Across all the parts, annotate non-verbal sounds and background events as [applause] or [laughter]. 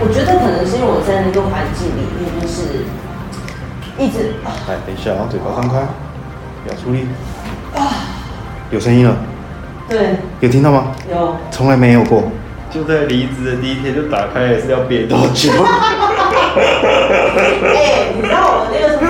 我觉得可能是因为我在那个环境里面，就是一直。哎，等一下啊，嘴巴张开，不要出力。啊，有声音了。对。有听到吗？有。从来没有过。就在离职的第一天就打开了，是要憋多久？[laughs] 哎、欸，你知道我那个时候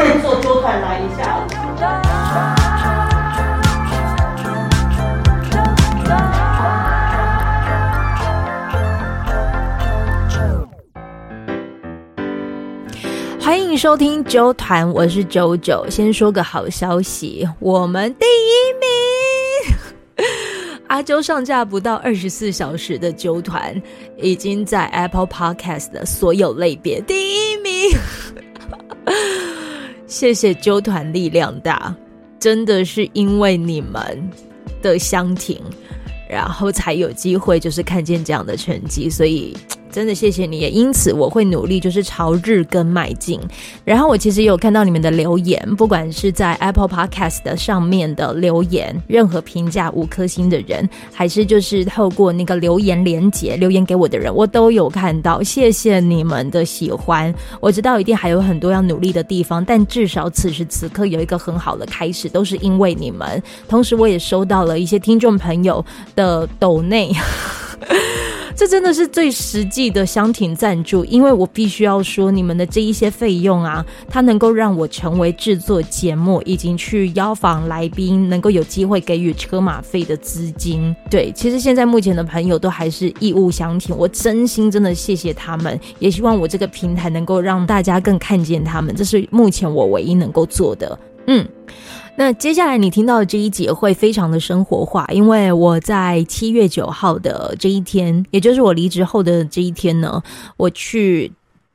收听揪团，我是九九。先说个好消息，我们第一名。[laughs] 阿揪上架不到二十四小时的揪团，已经在 Apple Podcast 的所有类别第一名。[laughs] 谢谢揪团力量大，真的是因为你们的相挺，然后才有机会就是看见这样的成绩，所以。真的谢谢你，也因此我会努力，就是朝日更迈进。然后我其实有看到你们的留言，不管是在 Apple Podcast 的上面的留言，任何评价五颗星的人，还是就是透过那个留言连接留言给我的人，我都有看到。谢谢你们的喜欢，我知道一定还有很多要努力的地方，但至少此时此刻有一个很好的开始，都是因为你们。同时，我也收到了一些听众朋友的抖内。[laughs] 这真的是最实际的箱庭赞助，因为我必须要说，你们的这一些费用啊，它能够让我成为制作节目以及去邀访来宾，能够有机会给予车马费的资金。对，其实现在目前的朋友都还是义务相挺，我真心真的谢谢他们，也希望我这个平台能够让大家更看见他们，这是目前我唯一能够做的。嗯。那接下来你听到的这一节会非常的生活化，因为我在七月九号的这一天，也就是我离职后的这一天呢，我去。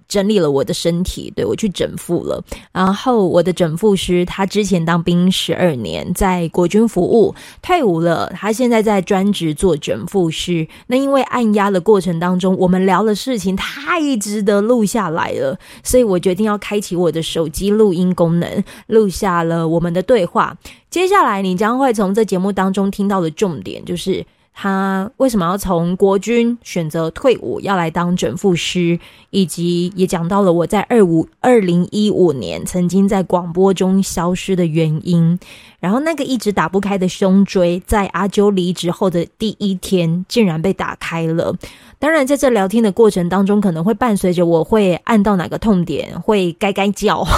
整理了我的身体，对，我去整复了。然后我的整复师，他之前当兵十二年，在国军服务，退伍了。他现在在专职做整复师。那因为按压的过程当中，我们聊的事情太值得录下来了，所以我决定要开启我的手机录音功能，录下了我们的对话。接下来你将会从这节目当中听到的重点就是。他为什么要从国军选择退伍，要来当整副师，以及也讲到了我在二五二零一五年曾经在广播中消失的原因。然后那个一直打不开的胸椎，在阿揪离职后的第一天，竟然被打开了。当然，在这聊天的过程当中，可能会伴随着我会按到哪个痛点，会该该叫。[laughs]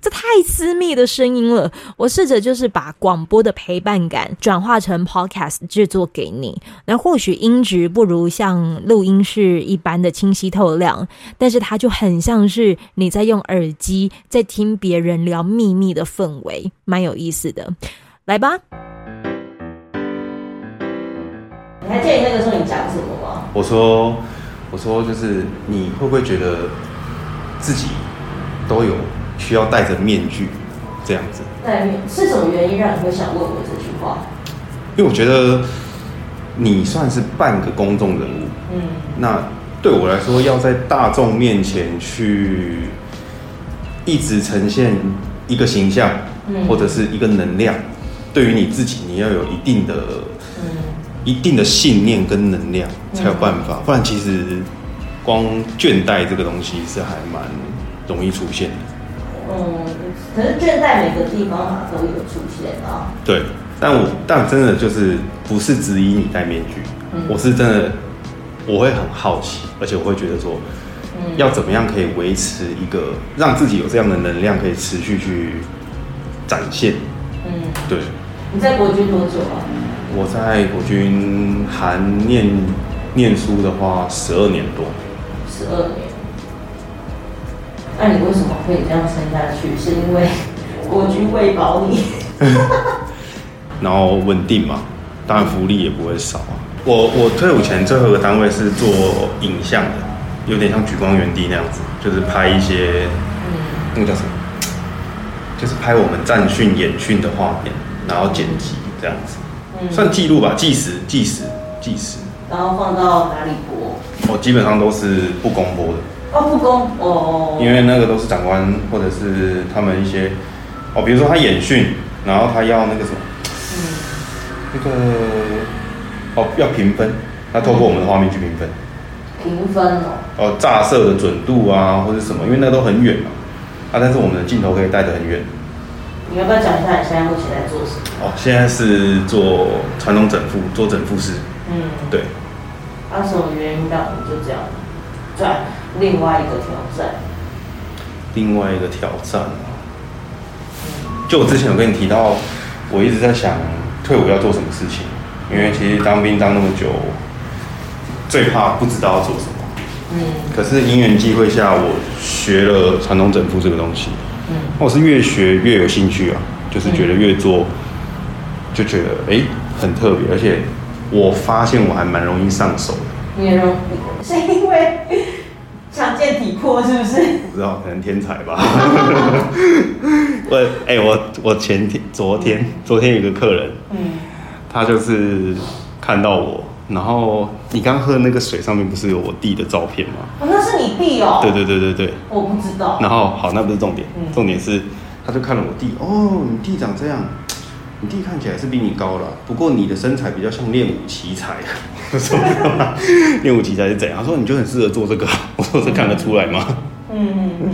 这太私密的声音了，我试着就是把广播的陪伴感转化成 podcast 制作给你。那或许音质不如像录音室一般的清晰透亮，但是它就很像是你在用耳机在听别人聊秘密的氛围，蛮有意思的。来吧，你还记得那个时候你讲什么吗？我说，我说就是你会不会觉得自己都有？需要戴着面具，这样子。戴面是什么原因让你会想问我这句话？因为我觉得你算是半个公众人物。嗯。那对我来说，要在大众面前去一直呈现一个形象，嗯，或者是一个能量，对于你自己，你要有一定的，嗯，一定的信念跟能量才有办法。不然，其实光倦怠这个东西是还蛮容易出现的。嗯，可是倦怠每个地方嘛都有出现啊。对，但我但真的就是不是质疑你戴面具，嗯，我是真的我会很好奇，而且我会觉得说，嗯，要怎么样可以维持一个让自己有这样的能量，可以持续去展现。嗯，对。你在国军多久啊？我在国军含念念书的话，十二年多。十二年。那你为什么可以这样撑下去？是因为 [laughs] 国军喂饱你，[laughs] 然后稳定嘛，当然福利也不会少啊。我我退伍前最后一个单位是做影像的，有点像举光原地那样子，就是拍一些，嗯，那个叫什么？就是拍我们战训演训的画面，然后剪辑这样子，嗯、算记录吧，计时计时计时。然后放到哪里播？哦基本上都是不公播的。哦，不公哦，因为那个都是长官或者是他们一些哦，比如说他演训，然后他要那个什么，嗯，那个哦要评分，他透过我们的画面去评分，评分哦。哦，炸射的准度啊，或者什么，因为那都很远嘛。啊，但是我们的镜头可以带得很远。你要不要讲一下你现在目前在做什么？哦，现在是做传统整复，做整复师。嗯，对。啊，什么原因让你就这样转另外一个挑战？另外一个挑战啊，就我之前有跟你提到，我一直在想退伍要做什么事情，因为其实当兵当那么久，最怕不知道要做什么。嗯。可是因缘际会下，我学了传统整复这个东西。嗯。我是越学越有兴趣啊，就是觉得越做就觉得哎、欸、很特别，而且我发现我还蛮容易上手的。你容易是因为强健体魄是不是？不知道，可能天才吧。[laughs] 我哎、欸，我我前天、昨天、昨天有个客人，嗯，他就是看到我，然后你刚喝那个水上面不是有我弟的照片吗？哦，那是你弟哦。对对对对对。我不知道。然后好，那不是重点，嗯、重点是，他就看了我弟，哦，你弟长这样。你弟看起来是比你高了，不过你的身材比较像练武奇才。我 [laughs] 说练武奇才是怎样？他说你就很适合做这个。[laughs] 我说这看得出来吗？嗯嗯嗯。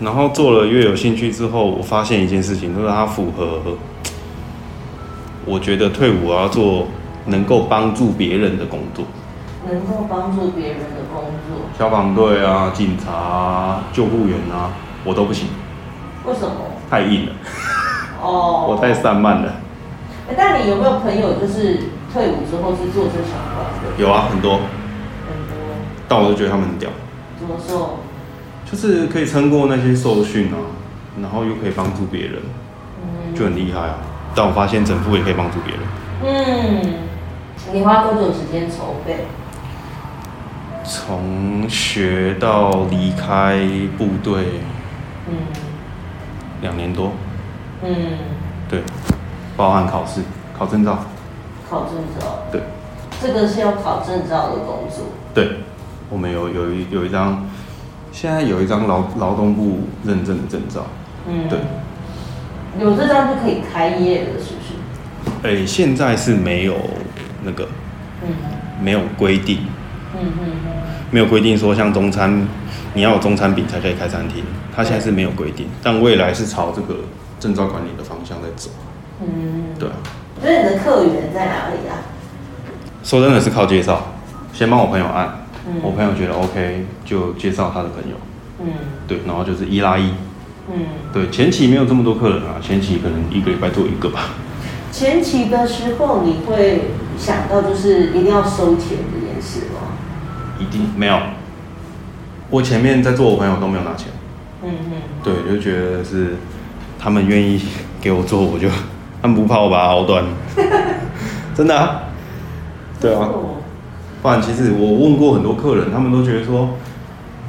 然后做了越有兴趣之后，我发现一件事情，就是它符合。我觉得退伍我要做能够帮助别人的工作。能够帮助别人的工作。消防队啊，警察啊，救护员啊，我都不行。为什么？太硬了。哦，[laughs] 我太散漫了。哎，但你有没有朋友就是退伍之后是做这相关的？有啊，很多。很多。但我都觉得他们很屌。怎么说？就是可以撑过那些受训啊，然后又可以帮助别人，嗯，就很厉害啊。但我发现整副也可以帮助别人。嗯，你花多久时间筹备？从学到离开部队，嗯，两年多。嗯，对，包含考试、考证照。考证照。对。这个是要考证照的工作。对，我们有有一有一张，现在有一张劳劳动部认证的证照。嗯。对。有这张就可以开业了，是不是？哎、欸，现在是没有那个，嗯，没有规定。嗯嗯嗯。没有规定说像中餐，你要有中餐饼才可以开餐厅，它现在是没有规定，但未来是朝这个。证照管理的方向在走，嗯，对。所以你的客源在哪里啊？说真的是靠介绍，先帮我朋友按，嗯，我朋友觉得 OK 就介绍他的朋友，嗯，对，然后就是一拉一，嗯，对，前期没有这么多客人啊，前期可能一个礼拜做一个吧。前期的时候你会想到就是一定要收钱这件事吗？一定没有，我前面在做我朋友都没有拿钱，嗯嗯，对，就觉得是。他们愿意给我做，我就 [laughs] 他们不怕我把它熬断，[laughs] 真的啊，对啊。不然其实我问过很多客人，他们都觉得说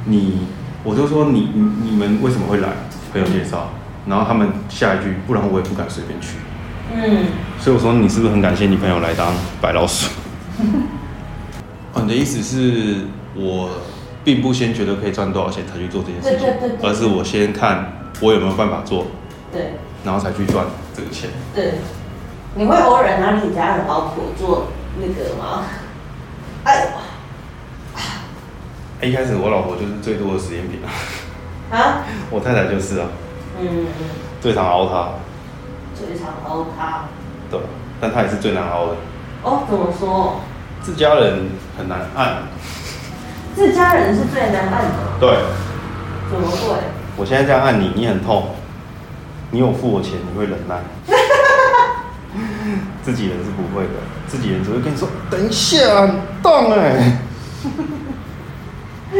你，我就说你你你们为什么会来？朋友介绍，然后他们下一句，不然我也不敢随便去。嗯。所以我说你是不是很感谢你朋友来当白老鼠？[laughs] 哦，你的意思是我并不先觉得可以赚多少钱才去做这件事情，而是我先看我有没有办法做。对，然后才去赚这个钱。对，你会偶尔拿你家的老婆做那个吗？哎呦，一开始我老婆就是最多的实验品啊。啊？[laughs] 我太太就是啊。嗯。最常熬她。最常凹他。对，但他也是最难熬的。哦，怎么说？自家人很难按。自家人是最难按的。对。怎么会？我现在这样按你，你很痛。你有付我钱，你会忍耐。[laughs] 自己人是不会的，自己人只会跟你说：“等一下，很痛哎。[laughs] ”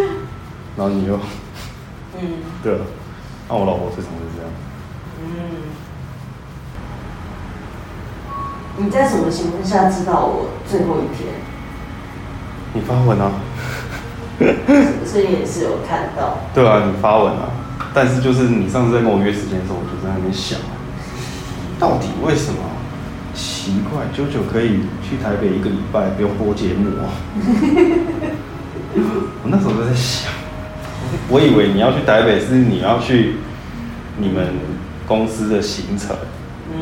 然后你就，嗯，对。那我老婆最常是这样。嗯。你在什么情况下知道我最后一天？你发文啊。所以也是有看到。对啊，你发文啊。但是就是你上次在跟我约时间的时候，我就在那边想，到底为什么？奇怪，九九可以去台北一个礼拜不用播节目啊？[laughs] 我那时候就在想，我以为你要去台北是你要去你们公司的行程。嗯。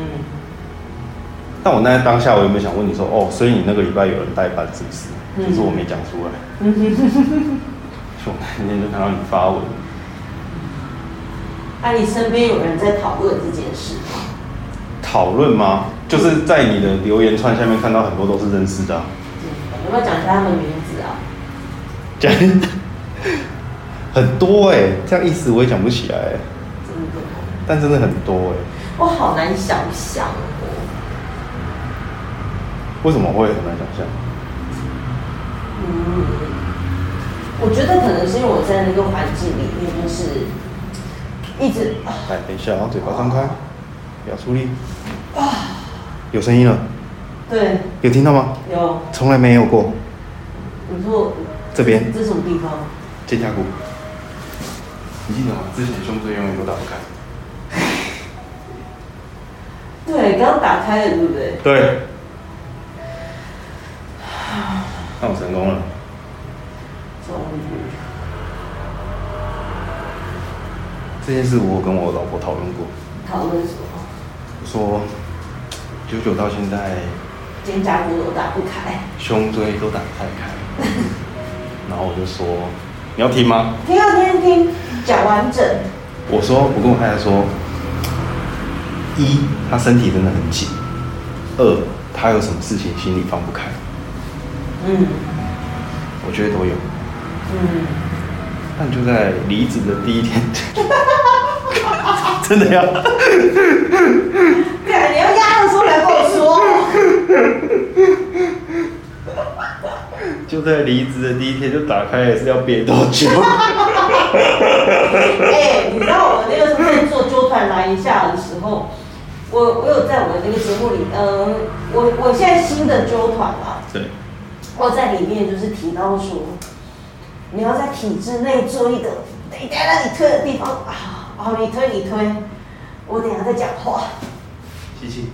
但我那在当下，我有没有想问你说，哦，所以你那个礼拜有人代班是不是？就是我没讲出来。[laughs] 嗯我那天就看到你发文。那、啊、你身边有人在讨论这件事吗？讨论吗？就是在你的留言串下面看到很多都是认识的、啊。有没有讲一下他们名字啊？讲 [laughs] 很多哎、欸，这样意思我也讲不起来、欸。真的。但真的很多哎、欸。我好难想象哦。为什么会很难想象？嗯，我觉得可能是因为我在那个环境里面，就是一直。来，等一下，嘴巴张开，不要出力。啊。有声音了。对。有听到吗？有。从来没有过。你说。这边。这是什么地方？肩胛骨。你记得吗？之前胸椎永远都打不开。[laughs] 对，刚打开了，对不对？对。那我成功了。终于。这件事我跟我老婆讨论过。讨论什么？说，九九到现在。肩胛骨都打不开。胸椎都打不太开。[laughs] 然后我就说，你要听吗？听啊，听听，讲完整。我说，我跟我太太说。一，她身体真的很紧；二，她有什么事情心里放不开。嗯，我觉得都有。嗯，但就在离职的第一天，[laughs] 真的要？对，你要压着说来跟我说。就在离职的第一天就打开，也是要憋多久？[laughs] 哎，你知道我那个时候在做揪团来一下的时候。我我有在我的那个节目里，呃，我我现在新的揪团嘛，对，我在里面就是提到说，你要在体制内做一个，等待让你推的地方啊，好，你推你推，我等下再讲话。吸气，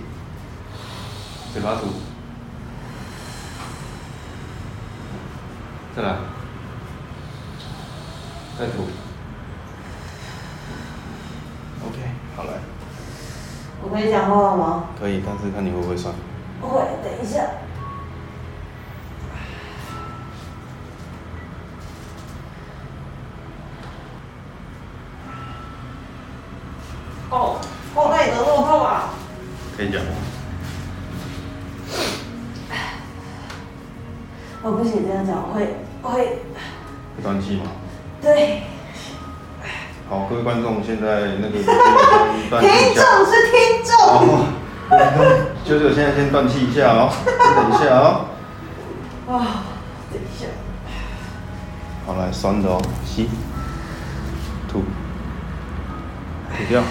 嘴巴吐，再来，再吐。OK，好来。我可以讲话吗？可以，但是看你会不会算。不会，等一下。样讲会会。会断气吗？[laughs] 对。好，各位观众，现在那个 [laughs] 听众是听众。哦，舅舅现在先断气一下哦，等一下哦。[laughs] 啊，等一下。好，来酸的哦，吸，吐，吐掉，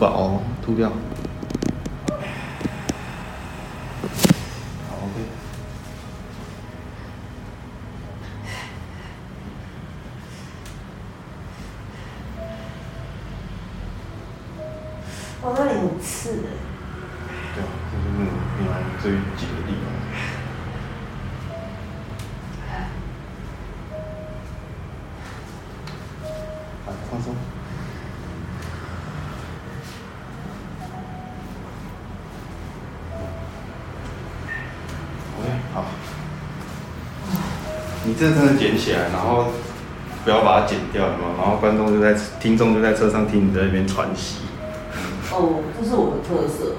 吐饱、哦，吐掉。好，OK。我那里很刺的。对啊，就是那种平常最紧这真的捡起来，然后不要把它剪掉，有没有？然后观众就在听众就在车上听你在那边喘息。哦，这是我的特色，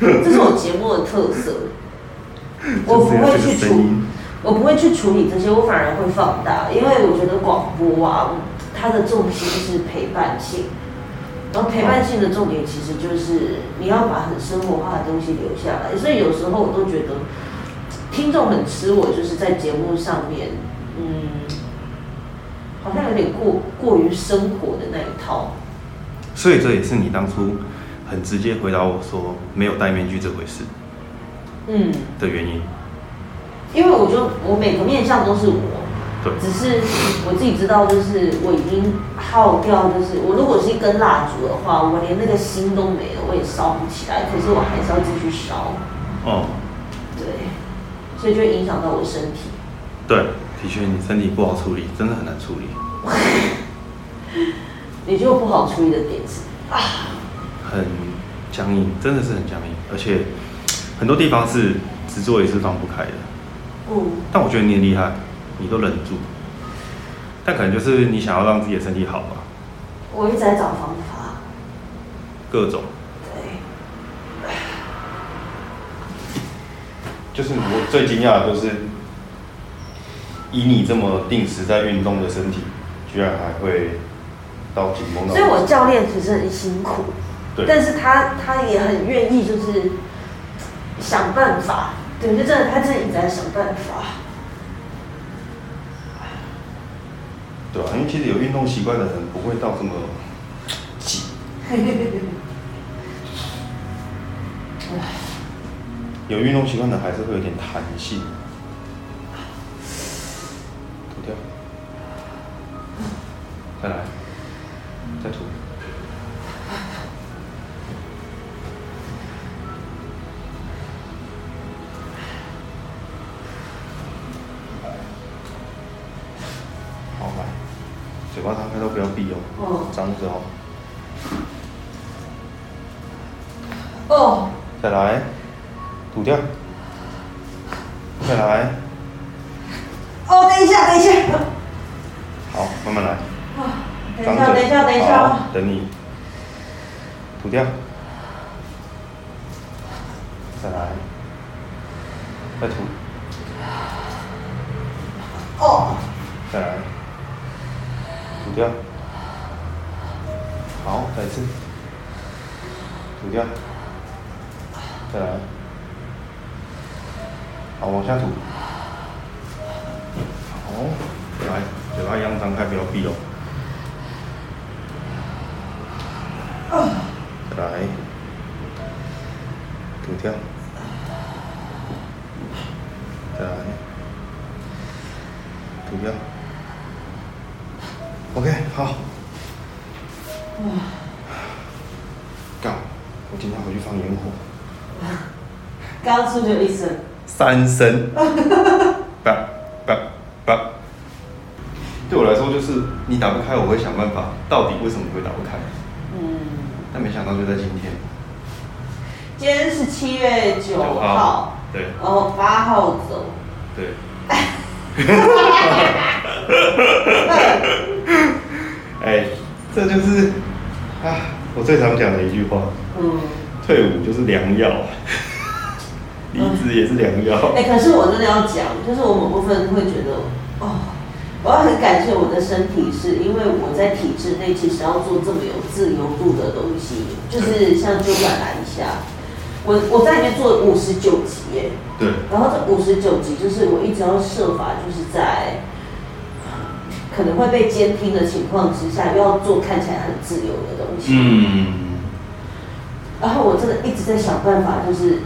这是我节目的特色。[laughs] 我不会去处，我不会去处理这些，我反而会放大，因为我觉得广播啊，它的重心是陪伴性，然后陪伴性的重点其实就是你要把很生活化的东西留下来，所以有时候我都觉得听众很吃我，就是在节目上面。嗯，好像有点过过于生活的那一套，所以这也是你当初很直接回答我说没有戴面具这回事，嗯的原因。因为我觉得我每个面相都是我，对，只是我自己知道，就是我已经耗掉，就是我如果是一根蜡烛的话，我连那个心都没了，我也烧不起来，可是我还是要继续烧。哦，对，所以就影响到我身体。对。的确，你身体不好处理，真的很难处理。[laughs] 你觉得不好处理的点是啊？很僵硬，真的是很僵硬，而且很多地方是只做也是放不开的。嗯。但我觉得你很厉害，你都忍住。但可能就是你想要让自己的身体好吧？我一直在找方法。各种。对。就是我最惊讶的就是，以你这么定时在运动的身体，居然还会到紧绷到。所以我教练其实很辛苦，对，但是他他也很愿意，就是想办法，对，就真的他自己在想办法。对啊，因为其实有运动习惯的人不会到这么紧。[laughs] 有运动习惯的还是会有点弹性。再来，再吐。好，来，嘴巴张开都不要闭哦。哦。张着哦。哦。再来。吐掉，再来。哦，等一下，等一下。好，慢慢来。等一下，等一下，等一下。等你。吐掉。再来。再吐。哦。再来。吐掉。好，再一次。吐掉。再来。好，往下吐。好，来，嘴巴一样张开，不要闭哦。来，吐掉。再来，吐掉。OK，好。哇。干，我今天回去放烟火。[laughs] 刚刚是不是有一声？三声，叭叭叭。对我来说，就是你打不开，我会想办法。到底为什么会打不开？嗯。但没想到就在今天。今天是七月九号，号。对。然后八号走。对。[laughs] 哎，这就是啊，我最常讲的一句话。嗯。退伍就是良药。[laughs] 离职也是良药。哎、欸，可是我真的要讲，就是我某部分会觉得，哦，我要很感谢我的身体，是因为我在体制内其实要做这么有自由度的东西，就是像就转来一下，我我在里面做五十九集耶，对，然后这五十九集就是我一直要设法，就是在可能会被监听的情况之下，又要做看起来很自由的东西，嗯，然后我真的一直在想办法，就是。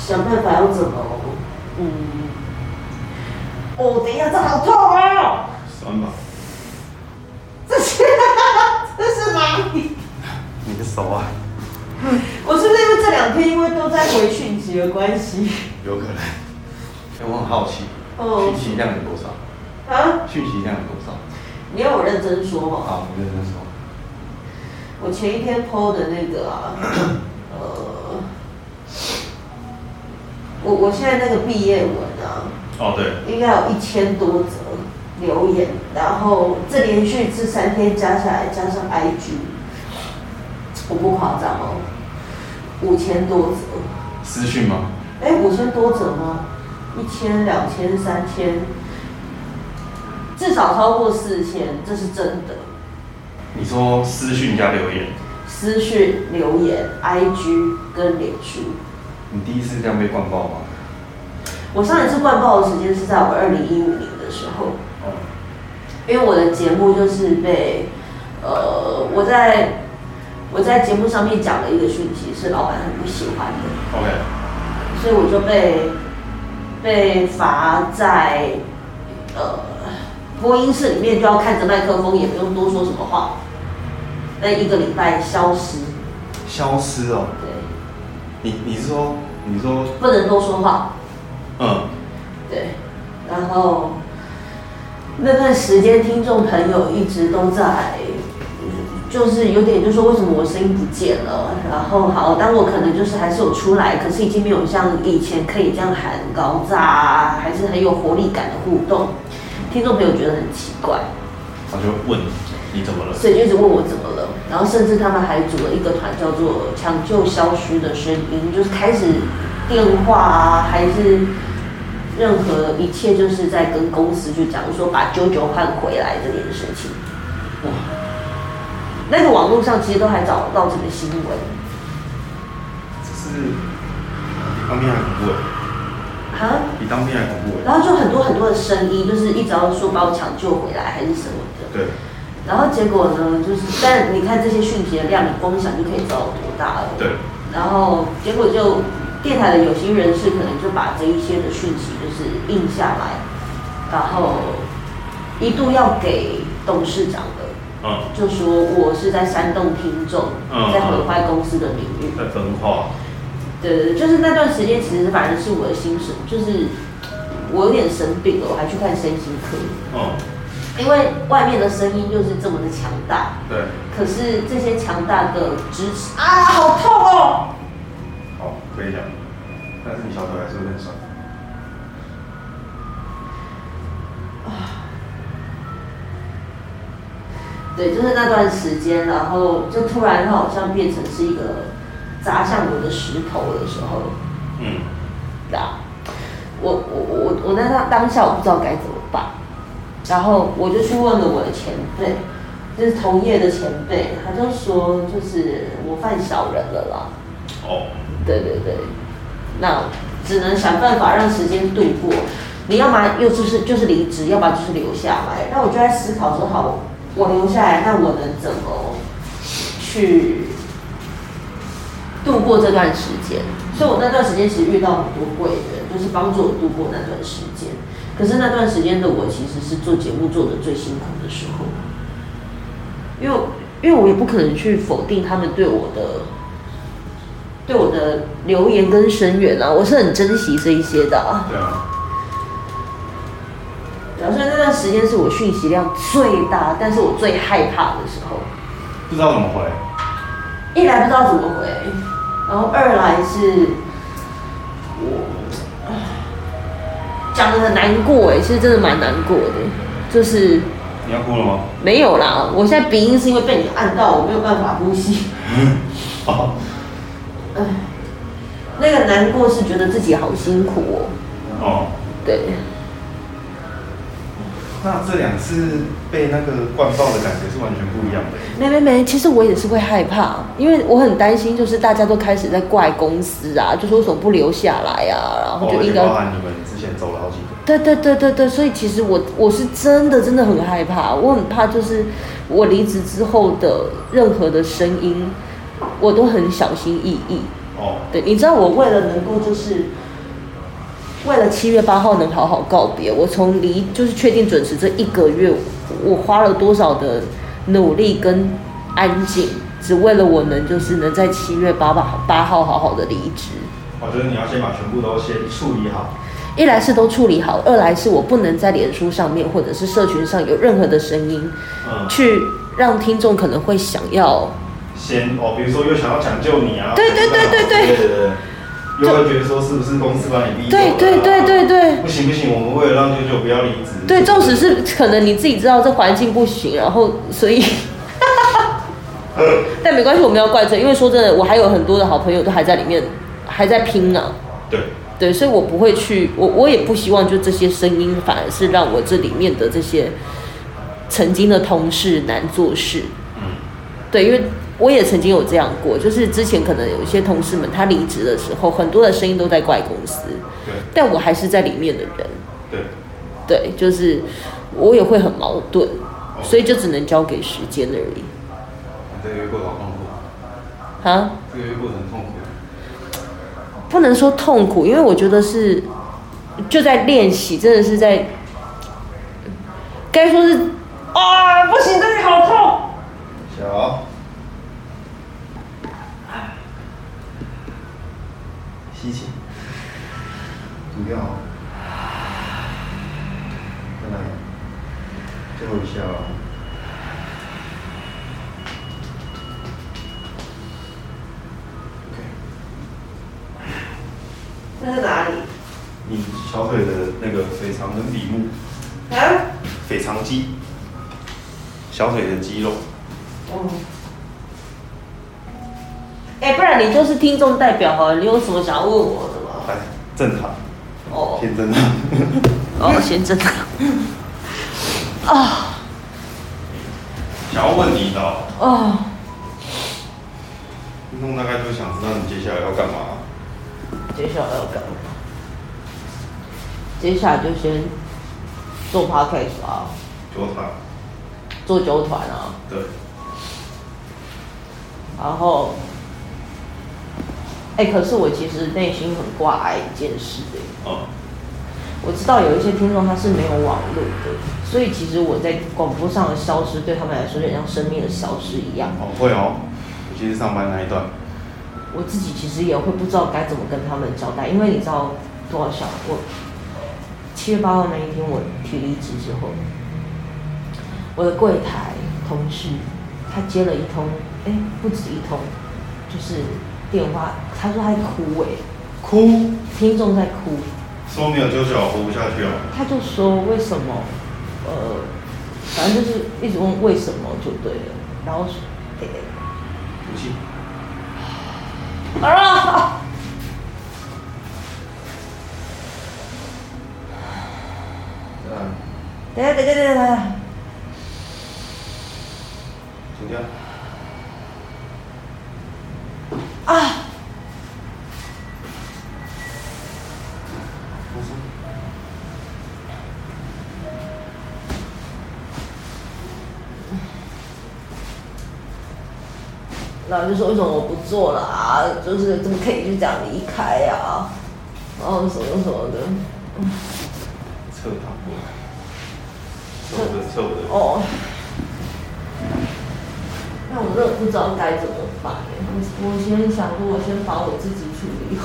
想办法要怎么？嗯，哦，等一下，这好痛啊！酸吧？这是这是哪里？你的手啊？我是不是因为这两天因为都在回讯息的关系？有可能。哎，我很好奇，讯息量有多少？啊？讯息量有多少？你要我认真说吗？好，我认真说。我前一天 PO 的那个啊，呃。我我现在那个毕业文啊，哦对，应该有一千多则留言，然后这连续这三天加下来，加上 IG，我不夸张哦，五千多则。私讯吗？哎，五千多则吗？一千、两千、三千，至少超过四千，这是真的。你说私讯加留言？私讯留言，IG 跟脸书。你第一次这样被灌爆吗？我上一次灌爆的时间是在我二零一五年的时候，因为我的节目就是被，呃，我在我在节目上面讲了一个讯息，是老板很不喜欢的，OK，所以我就被被罚在呃播音室里面，就要看着麦克风，也不用多说什么话，那一个礼拜消失，消失哦。对。你你是说你说不能多说话？嗯，对，然后那段时间，听众朋友一直都在，就是有点就说为什么我声音不见了？然后好，当我可能就是还是有出来，可是已经没有像以前可以这样喊高炸，还是很有活力感的互动。听众朋友觉得很奇怪，他就问你怎么了？所以就一直问我怎么了。然后甚至他们还组了一个团，叫做“抢救消失的声音”，就是开始电话啊，还是。任何一切就是在跟公司去讲说把啾啾换回来这件事情。哇，那个网络上其实都还找不到这个新闻。这是比当兵还恐怖哎！啊？比当兵还恐怖。然后就很多很多的声音，就是一直要说把我抢救回来还是什么的。对。然后结果呢，就是但你看这些讯息的量，你光想就可以知道有多大了。对。然后结果就。电台的有心人士可能就把这一些的讯息就是印下来，然后一度要给董事长的，嗯，就说我是在煽动听众，嗯，在毁坏公司的名誉，在分化。对对对，就是那段时间，其实反正是我的心神，就是我有点生病了，我还去看身心科，嗯，因为外面的声音就是这么的强大，对，可是这些强大的支持啊，好痛哦。好，可以讲，但是你小腿还是有点酸。啊，对，就是那段时间，然后就突然它好像变成是一个砸向我的石头的时候。嗯。对啊，我我我我在那当下我不知道该怎么办，然后我就去问了我的前辈，就是同业的前辈，他就说就是我犯小人了啦。哦。对对对，那只能想办法让时间度过。你要么又就是就是离职，要么就是留下来。那我就在思考说，好，我留下来，那我能怎么去度过这段时间？所以我那段时间其实遇到很多贵人，就是帮助我度过那段时间。可是那段时间的我，其实是做节目做的最辛苦的时候，因为因为我也不可能去否定他们对我的。对我的留言跟声援啊，我是很珍惜这一些的啊。对啊。所以那段时间是我讯息量最大，但是我最害怕的时候。不知道怎么回。一来不知道怎么回，然后二来是我讲的很难过哎，其实真的蛮难过的，就是。你要哭了吗？没有啦，我现在鼻音是因为被你按到，我没有办法呼吸。好。[laughs] 唉，那个难过是觉得自己好辛苦哦。哦，对。那这两次被那个灌爆的感觉是完全不一样的。没没没，其实我也是会害怕，因为我很担心，就是大家都开始在怪公司啊，就说为什么不留下来啊，然后就应该。包含你们之前走了好几个。对对对对对，所以其实我我是真的真的很害怕，我很怕就是我离职之后的任何的声音。我都很小心翼翼。哦，对，你知道我为了能够就是，为了七月八号能好好告别，我从离就是确定准时这一个月，我花了多少的努力跟安静，只为了我能就是能在七月八八八号好好的离职。我觉得你要先把全部都先处理好。一来是都处理好，二来是我不能在脸书上面或者是社群上有任何的声音，嗯，去让听众可能会想要。先哦，比如说又想要抢救你啊，对对对对对，又会觉得说是不是公司把你逼走了？对对对对对，不行不行，我们为了让舅舅不要离职。对，纵使是可能你自己知道这环境不行，然后所以，[laughs] 但没关系，我们要怪罪，因为说真的，我还有很多的好朋友都还在里面，还在拼呢、啊。对对，所以我不会去，我我也不希望就这些声音反而是让我这里面的这些曾经的同事难做事。嗯，对，因为。我也曾经有这样过，就是之前可能有一些同事们他离职的时候，很多的声音都在怪公司，对，但我还是在里面的人，对，对，就是我也会很矛盾，所以就只能交给时间而已。这个月过得好痛苦啊？这个月过得很痛苦？不能说痛苦，因为我觉得是就在练习，真的是在该说是啊，不行，这里好痛。小。吸气，吐掉。在哪里？它在哪里？你小腿的那个腓肠跟比目。啊？腓肠肌，小腿的肌肉。哦。哎，不然你就是听众代表哈，你有什么想要问我的吗？来，正常。哦。先正常。哦，先正常。啊。想要问你的。哦。听众大概就想知道你接下来要干嘛。接下来要干嘛？接下来就先做 podcast 啊，做团，做酒团啊。对。然后，哎、欸，可是我其实内心很挂碍一件事的。哦。我知道有一些听众他是没有网络的，所以其实我在广播上的消失，对他们来说有点像生命的消失一样。哦，会哦，尤其是上班那一段。我自己其实也会不知道该怎么跟他们交代，因为你知道多少小我七月八号那一天我提离职之后，我的柜台同事他接了一通，哎，不止一通，就是电话，他说他在哭，哎，哭，听众在哭，说没有救救活不下去了，他就说为什么，呃，反正就是一直问为什么就对了，然后说，哎，不信。啊！等下，等下，等下，等下。停掉。啊！然后就说为什么我不做了啊？就是怎么可以就这样离开呀？然后什么什么的。撤他过来。撤的撤的。哦。那我真的不知道该怎么办。我我先想说，我先把我自己处理好。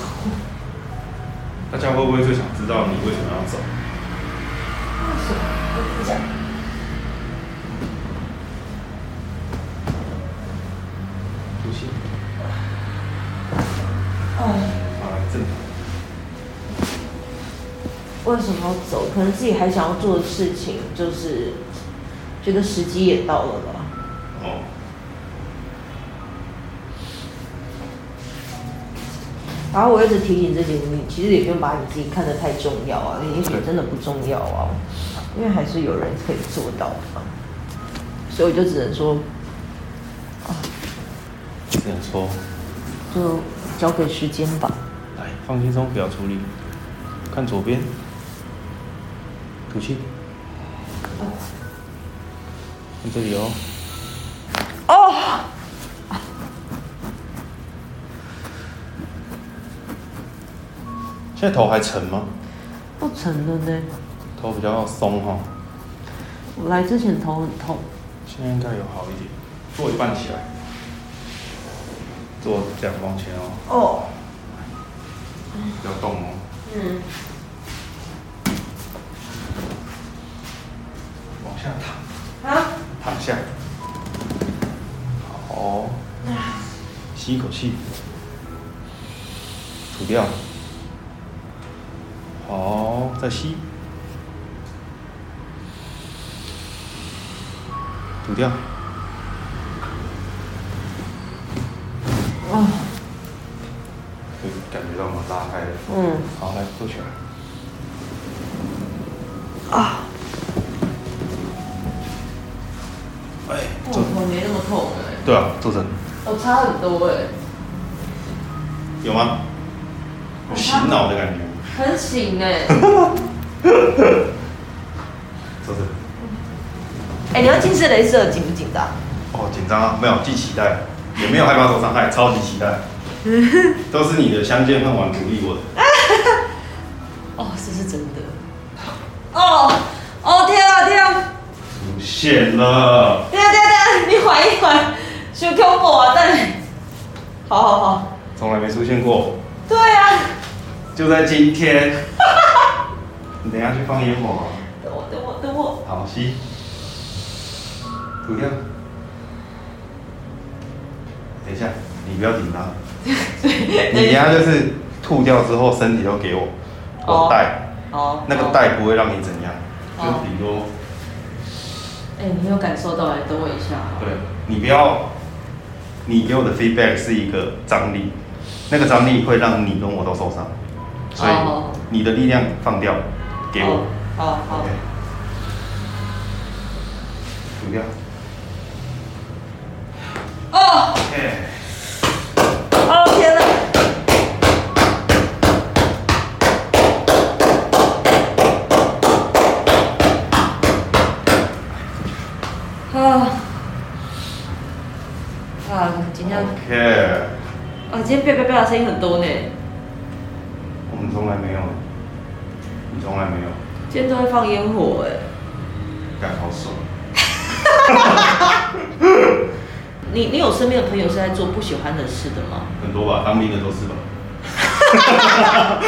[laughs] 大家会不会最想知道你为什么要走？为什么？我不讲。为什么要走？可能自己还想要做的事情，就是觉得时机也到了吧。然后我一直提醒自己，你其实也不用把你自己看得太重要啊，也许真的不重要啊，因为还是有人可以做到的。所以我就只能说，啊，只能说，就交给时间吧。来，放轻松，不要处理，看左边。吐气。看这里哦。哦。现在头还沉吗？不沉了呢。头比较松哈。我来之前头很痛。现在应该有好一点。坐一半起来。坐这样往前哦。哦。不要动哦。嗯。往下躺，啊，躺下，好，吸一口气，吐掉，好，再吸，吐掉，啊，可以感觉到吗？拉开了，嗯，好，来坐起来，啊。没那么痛哎。对啊，坐着。我差很多哎。有吗？醒脑的感觉。很醒哎。坐着。哎，你要近视雷射紧不紧张？哦，紧张啊，没有，既期待，也没有害怕受伤害，超级期待。[laughs] 都是你的相见恨晚鼓励我的。[laughs] 哦，这是真的。哦，哦天啊天啊！出现了。对啊对啊。你缓一缓，修 Q 我啊！但好好好，从来没出现过。对啊，就在今天。[laughs] 你等一下去放烟火。等我，等我，等我。好，吸。吐掉。等一下，你不要紧张。[laughs] 你等下就是吐掉之后，身体都给我，我带，哦，那个带不会让你怎样，就顶多。哎，你有感受到来，等我一下。对，你不要，你给我的 feedback 是一个张力，那个张力会让你跟我都受伤，所以你的力量放掉，给我。好好。吐掉。哦。OK。啊，今天。OK。啊，今天啪啪啪的声音很多呢。来没有，你从来没有。今天都在放烟火哎。感好爽。[laughs] 你你有身边的朋友是在做不喜欢的事的吗？很多吧，当兵的都是吧。[laughs]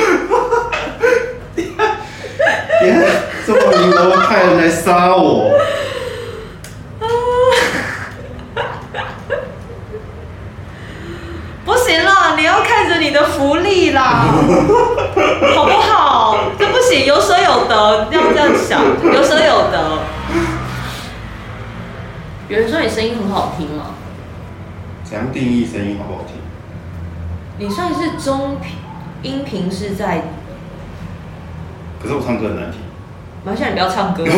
[laughs] 别这么明的话，派人来杀我。你的福利啦，[laughs] 好不好？这不行，有舍有得，要这样想，有舍有得。有人说你声音很好听吗？怎样定义声音好不好听？你算是中频，音频是在。可是我唱歌很难听。马上你不要唱歌。[laughs]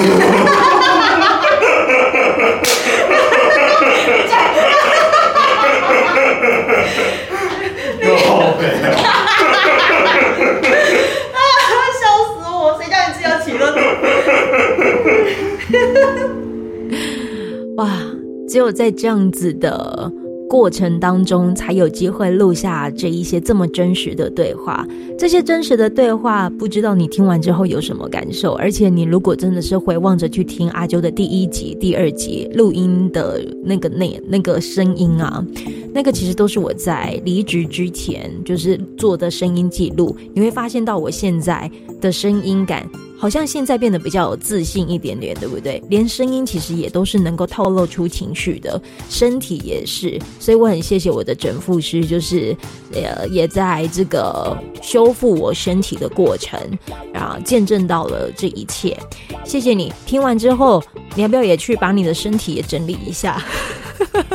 哈哈哈哈哈，啊！笑死我！谁叫你自己要起乐？[laughs] 哇！只有在这样子的。过程当中才有机会录下这一些这么真实的对话，这些真实的对话，不知道你听完之后有什么感受？而且你如果真的是回望着去听阿啾的第一集、第二集录音的那个那那个声音啊，那个其实都是我在离职之前就是做的声音记录，你会发现到我现在的声音感。好像现在变得比较有自信一点点，对不对？连声音其实也都是能够透露出情绪的，身体也是。所以我很谢谢我的整复师，就是呃，也在这个修复我身体的过程，然后见证到了这一切。谢谢你，听完之后，你要不要也去把你的身体也整理一下？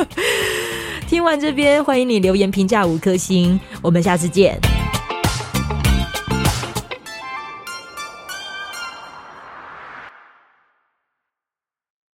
[laughs] 听完这边，欢迎你留言评价五颗星，我们下次见。